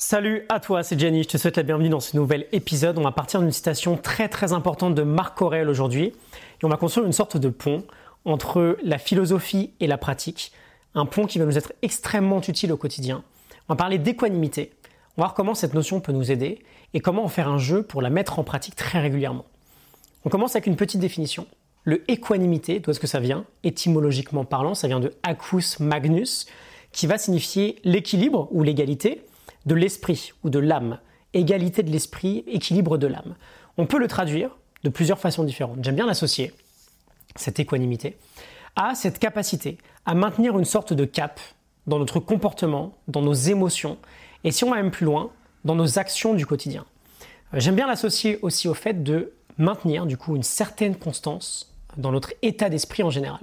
Salut à toi, c'est Jenny, je te souhaite la bienvenue dans ce nouvel épisode. On va partir d'une citation très très importante de Marc Aurèle aujourd'hui et on va construire une sorte de pont entre la philosophie et la pratique, un pont qui va nous être extrêmement utile au quotidien. On va parler d'équanimité, on va voir comment cette notion peut nous aider et comment en faire un jeu pour la mettre en pratique très régulièrement. On commence avec une petite définition. Le équanimité, d'où est-ce que ça vient? Étymologiquement parlant, ça vient de acus magnus, qui va signifier l'équilibre ou l'égalité de l'esprit ou de l'âme. Égalité de l'esprit, équilibre de l'âme. On peut le traduire de plusieurs façons différentes. J'aime bien l'associer, cette équanimité, à cette capacité à maintenir une sorte de cap dans notre comportement, dans nos émotions, et si on va même plus loin, dans nos actions du quotidien. Euh, j'aime bien l'associer aussi au fait de maintenir du coup une certaine constance dans notre état d'esprit en général.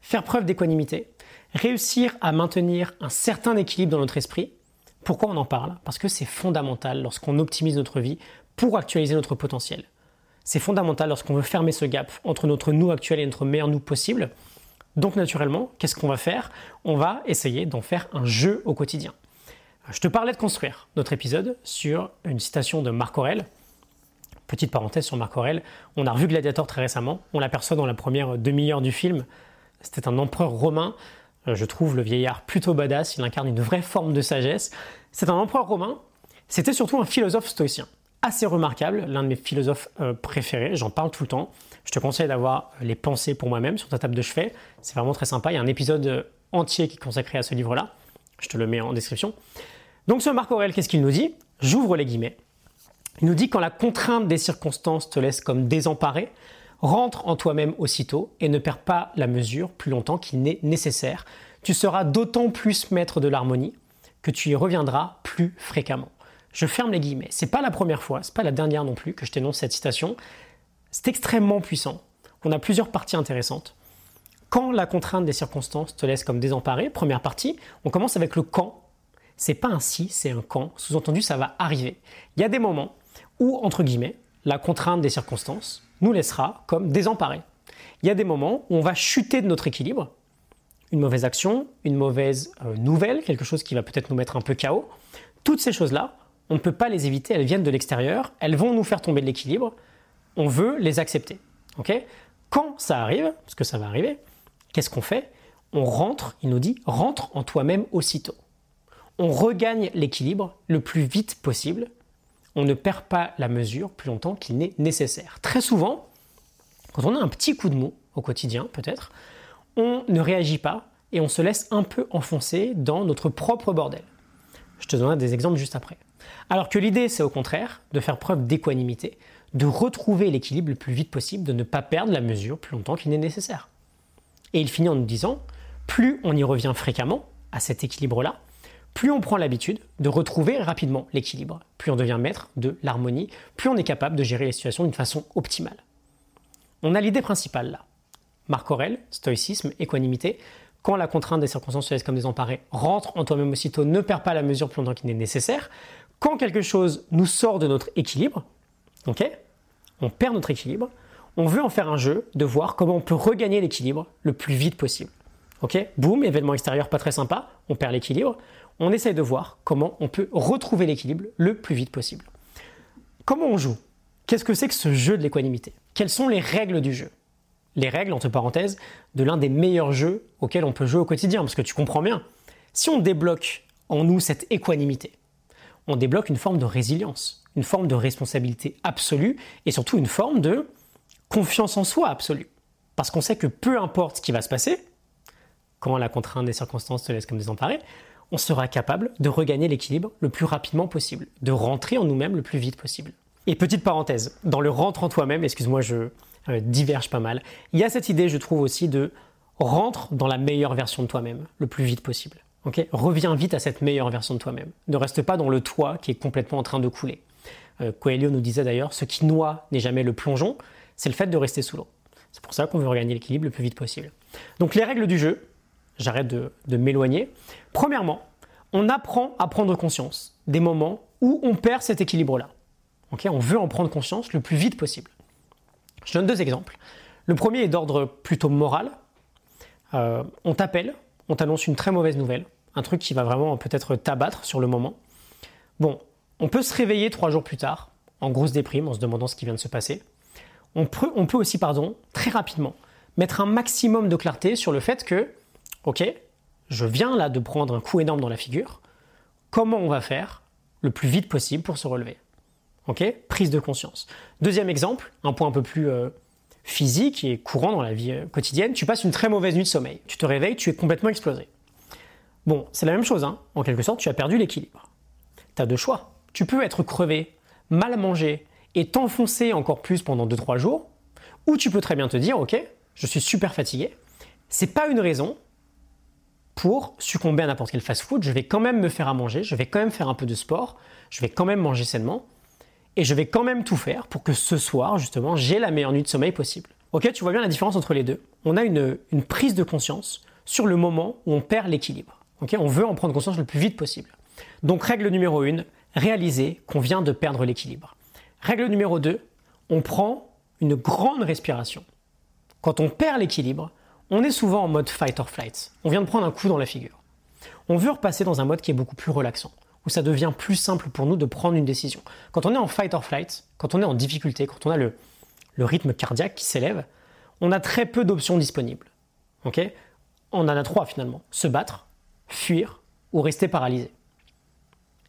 Faire preuve d'équanimité, réussir à maintenir un certain équilibre dans notre esprit, pourquoi on en parle? Parce que c'est fondamental lorsqu'on optimise notre vie pour actualiser notre potentiel. C'est fondamental lorsqu'on veut fermer ce gap entre notre nous actuel et notre meilleur nous possible. Donc naturellement, qu'est-ce qu'on va faire? On va essayer d'en faire un jeu au quotidien. Je te parlais de construire notre épisode sur une citation de Marc Aurèle. Petite parenthèse sur Marc Aurèle, on a revu Gladiator très récemment, on l'aperçoit dans la première demi-heure du film. C'était un empereur romain je trouve le vieillard plutôt badass, il incarne une vraie forme de sagesse. C'est un empereur romain, c'était surtout un philosophe stoïcien, assez remarquable, l'un de mes philosophes euh, préférés, j'en parle tout le temps. Je te conseille d'avoir les pensées pour moi-même sur ta table de chevet, c'est vraiment très sympa, il y a un épisode euh, entier qui est consacré à ce livre-là, je te le mets en description. Donc ce Marc Aurèle, qu'est-ce qu'il nous dit? J'ouvre les guillemets. Il nous dit quand la contrainte des circonstances te laisse comme désemparé, Rentre en toi-même aussitôt et ne perds pas la mesure plus longtemps qu'il n'est nécessaire. Tu seras d'autant plus maître de l'harmonie que tu y reviendras plus fréquemment. Je ferme les guillemets. C'est pas la première fois, c'est pas la dernière non plus que je t'énonce cette citation. C'est extrêmement puissant. On a plusieurs parties intéressantes. Quand la contrainte des circonstances te laisse comme désemparé, première partie, on commence avec le quand. C'est pas un si, c'est un quand. Sous-entendu, ça va arriver. Il y a des moments où, entre guillemets, la contrainte des circonstances nous laissera comme désemparés. Il y a des moments où on va chuter de notre équilibre, une mauvaise action, une mauvaise euh, nouvelle, quelque chose qui va peut-être nous mettre un peu chaos. Toutes ces choses-là, on ne peut pas les éviter, elles viennent de l'extérieur, elles vont nous faire tomber de l'équilibre, on veut les accepter. Quand ça arrive, parce que ça va arriver, qu'est-ce qu'on fait? On rentre, il nous dit, rentre en toi-même aussitôt. On regagne l'équilibre le plus vite possible on ne perd pas la mesure plus longtemps qu'il n'est nécessaire. Très souvent, quand on a un petit coup de mou au quotidien, peut-être, on ne réagit pas et on se laisse un peu enfoncer dans notre propre bordel. Je te donnerai des exemples juste après. Alors que l'idée, c'est au contraire de faire preuve d'équanimité, de retrouver l'équilibre le plus vite possible, de ne pas perdre la mesure plus longtemps qu'il n'est nécessaire. Et il finit en nous disant, plus on y revient fréquemment à cet équilibre-là, plus on prend l'habitude de retrouver rapidement l'équilibre, plus on devient maître de l'harmonie, plus on est capable de gérer les situations d'une façon optimale. On a l'idée principale là. Marc Aurèle, stoïcisme, équanimité, quand la contrainte des circonstances se laisse comme désemparée, rentre en toi-même aussitôt, ne perds pas la mesure plus longtemps qu'il n'est nécessaire. Quand quelque chose nous sort de notre équilibre, on perd notre équilibre, on veut en faire un jeu de voir comment on peut regagner l'équilibre le plus vite possible. Ok, boum, événement extérieur pas très sympa, on perd l'équilibre on essaye de voir comment on peut retrouver l'équilibre le plus vite possible. Comment on joue? Qu'est-ce que c'est que ce jeu de l'équanimité? Quelles sont les règles du jeu? Les règles, entre parenthèses, de l'un des meilleurs jeux auxquels on peut jouer au quotidien, parce que tu comprends bien, si on débloque en nous cette équanimité, on débloque une forme de résilience, une forme de responsabilité absolue et surtout une forme de confiance en soi absolue. Parce qu'on sait que peu importe ce qui va se passer, quand la contrainte des circonstances te laisse comme désemparé, on sera capable de regagner l'équilibre le plus rapidement possible, de rentrer en nous-mêmes le plus vite possible. Et petite parenthèse, dans le rentre en toi-même, excuse-moi, je euh, diverge pas mal, il y a cette idée, je trouve aussi, de rentre dans la meilleure version de toi-même le plus vite possible. Ok? Reviens vite à cette meilleure version de toi-même. Ne reste pas dans le toit qui est complètement en train de couler. Euh, Coelho nous disait d'ailleurs, ce qui noie n'est jamais le plongeon, c'est le fait de rester sous l'eau. C'est pour ça qu'on veut regagner l'équilibre le plus vite possible. Donc les règles du jeu, j'arrête de, m'éloigner. Premièrement, on apprend à prendre conscience des moments où on perd cet équilibre-là. on veut en prendre conscience le plus vite possible. Je donne deux exemples. Le premier est d'ordre plutôt moral. Euh, on t'appelle, on t'annonce une très mauvaise nouvelle, un truc qui va vraiment peut-être t'abattre sur le moment. Bon, on peut se réveiller trois jours plus tard, en grosse déprime, en se demandant ce qui vient de se passer. On peut aussi, pardon, très rapidement, mettre un maximum de clarté sur le fait que, ok, je viens là de prendre un coup énorme dans la figure, comment on va faire le plus vite possible pour se relever? Ok Prise de conscience. Deuxième exemple, un point un peu plus euh, physique et courant dans la vie euh, quotidienne, tu passes une très mauvaise nuit de sommeil. Tu te réveilles, tu es complètement explosé. Bon, c'est la même chose, hein. en quelque sorte, tu as perdu l'équilibre. Tu as deux choix. Tu peux être crevé, mal mangé et t'enfoncer encore plus pendant 2-3 jours, ou tu peux très bien te dire, ok, je suis super fatigué, c'est pas une raison pour succomber à n'importe quel fast-food, je vais quand même me faire à manger, je vais quand même faire un peu de sport, je vais quand même manger sainement, et je vais quand même tout faire pour que ce soir, justement, j'ai la meilleure nuit de sommeil possible. Ok, tu vois bien la différence entre les deux. On a une, prise de conscience sur le moment où on perd l'équilibre. Ok, on veut en prendre conscience le plus vite possible. Donc règle numéro 1, réaliser qu'on vient de perdre l'équilibre. Règle numéro 2, on prend une grande respiration. Quand on perd l'équilibre, on est souvent en mode fight or flight. On vient de prendre un coup dans la figure. On veut repasser dans un mode qui est beaucoup plus relaxant, où ça devient plus simple pour nous de prendre une décision. Quand on est en fight or flight, quand on est en difficulté, quand on a le, rythme cardiaque qui s'élève, on a très peu d'options disponibles. On en a trois finalement. Se battre, fuir ou rester paralysé.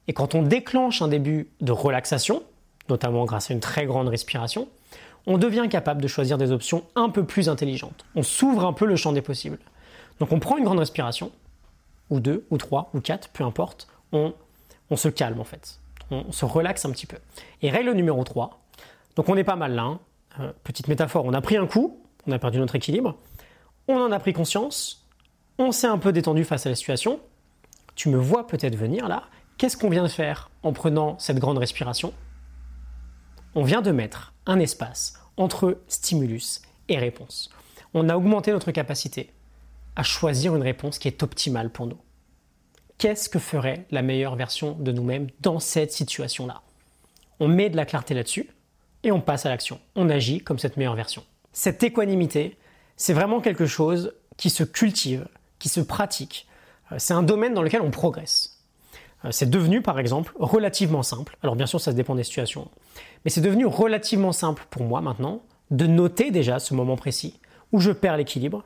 Et quand on déclenche un début de relaxation, notamment grâce à une très grande respiration, on devient capable de choisir des options un peu plus intelligentes. On s'ouvre un peu le champ des possibles. Donc on prend une grande respiration, ou deux, ou trois, ou quatre, peu importe, on, se calme en fait. On, se relaxe un petit peu. Et règle numéro 3, donc on est pas mal là, hein. euh, petite métaphore, on a pris un coup, on a perdu notre équilibre, on en a pris conscience, on s'est un peu détendu face à la situation, tu me vois peut-être venir là, qu'est-ce qu'on vient de faire en prenant cette grande respiration? On vient de mettre un espace entre stimulus et réponse. On a augmenté notre capacité à choisir une réponse qui est optimale pour nous. Qu'est-ce que ferait la meilleure version de nous-mêmes dans cette situation-là? On met de la clarté là-dessus et on passe à l'action. On agit comme cette meilleure version. Cette équanimité, c'est vraiment quelque chose qui se cultive, qui se pratique. Euh, c'est un domaine dans lequel on progresse. Euh, c'est devenu, par exemple, relativement simple. Alors bien sûr, ça dépend des situations. Mais c'est devenu relativement simple pour moi maintenant de noter déjà ce moment précis où je perds l'équilibre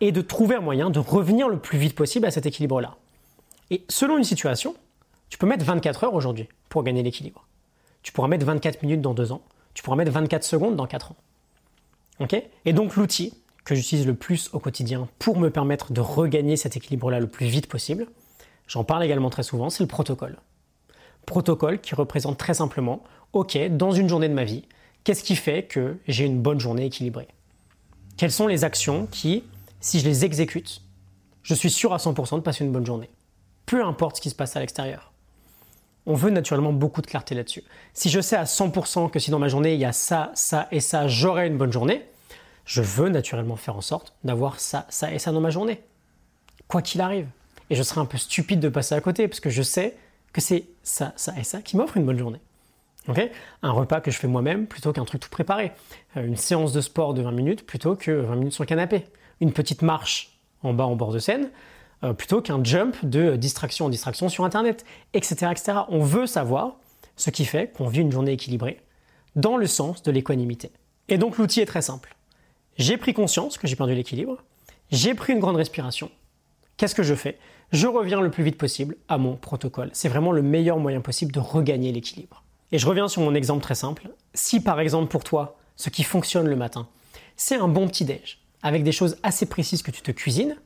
et de trouver un moyen de revenir le plus vite possible à cet équilibre-là. Et selon une situation, tu peux mettre 24 heures aujourd'hui pour gagner l'équilibre. Tu pourras mettre 24 minutes dans 2 ans. Tu pourras mettre 24 secondes dans 4 ans. Ok? Et donc l'outil que j'utilise le plus au quotidien pour me permettre de regagner cet équilibre-là le plus vite possible, j'en parle également très souvent, c'est le protocole. Protocole qui représente très simplement ok, dans une journée de ma vie, qu'est-ce qui fait que j'ai une bonne journée équilibrée? Quelles sont les actions qui, si je les exécute, je suis sûr à 100% de passer une bonne journée? Peu importe ce qui se passe à l'extérieur. On veut naturellement beaucoup de clarté là-dessus. Si je sais à 100% que si dans ma journée il y a ça, ça et ça, j'aurai une bonne journée, je veux naturellement faire en sorte d'avoir ça, ça et ça dans ma journée. Quoi qu'il arrive. Et je serais un peu stupide de passer à côté parce que je sais que c'est ça, ça et ça qui m'offre une bonne journée un repas que je fais moi-même plutôt qu'un truc tout préparé. Euh, une séance de sport de 20 minutes plutôt que 20 minutes sur le canapé. Une petite marche en bas en bord de scène euh, plutôt qu'un jump de distraction en distraction sur Internet, etc., etc. On veut savoir ce qui fait qu'on vit une journée équilibrée dans le sens de l'équanimité. Et donc l'outil est très simple. J'ai pris conscience que j'ai perdu l'équilibre, j'ai pris une grande respiration. Qu'est-ce que je fais? Je reviens le plus vite possible à mon protocole. C'est vraiment le meilleur moyen possible de regagner l'équilibre. Et je reviens sur mon exemple très simple. Si par exemple pour toi, ce qui fonctionne le matin, c'est un bon petit déj, avec des choses assez précises que tu te cuisines,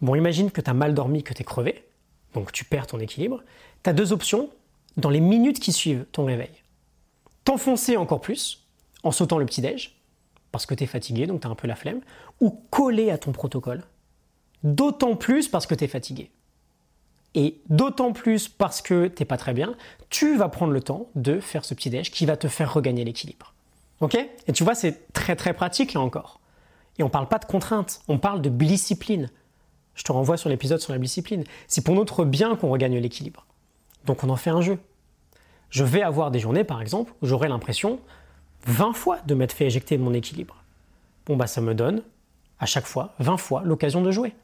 bon imagine que tu as mal dormi, que tu es crevé, donc tu perds ton équilibre, tu as deux options dans les minutes qui suivent ton réveil. T'enfoncer encore plus en sautant le petit déj, parce que tu es fatigué, donc tu as un peu la flemme, ou coller à ton protocole, d'autant plus parce que tu es fatigué et d'autant plus parce que t'es pas très bien, tu vas prendre le temps de faire ce petit déj qui va te faire regagner l'équilibre. Ok? Et tu vois, c'est très très pratique là encore. Et on parle pas de contrainte, on parle de discipline. Je te renvoie sur l'épisode sur la discipline. C'est pour notre bien qu'on regagne l'équilibre. Donc on en fait un jeu. Je vais avoir des journées, par exemple, où j'aurai l'impression 20 fois de m'être fait éjecter de mon équilibre. Bon, bah ça me donne, à chaque fois, 20 fois l'occasion de jouer.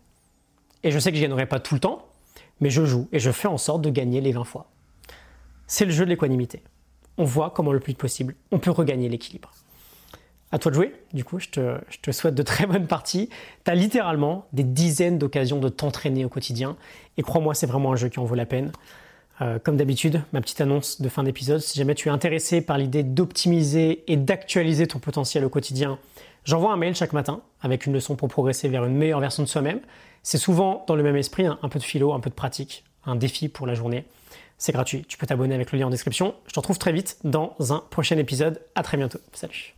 Et je sais que je gagnerai pas tout le temps, mais je joue et je fais en sorte de gagner les 20 fois. c'est le jeu de l'équanimité. On voit comment le plus possible, on peut regagner l'équilibre. À toi de jouer, du coup, je te, souhaite de très bonnes parties. Tu as littéralement des dizaines d'occasions de t'entraîner au quotidien. Et crois-moi, c'est vraiment un jeu qui en vaut la peine. Euh, comme d'habitude, ma petite annonce de fin d'épisode, si jamais tu es intéressé par l'idée d'optimiser et d'actualiser ton potentiel au quotidien, j'envoie un mail chaque matin avec une leçon pour progresser vers une meilleure version de soi-même. C'est souvent dans le même esprit, hein, un peu de philo, un peu de pratique, un défi pour la journée. C'est gratuit, tu peux t'abonner avec le lien en description. Je te retrouve très vite dans un prochain épisode. À très bientôt. Salut.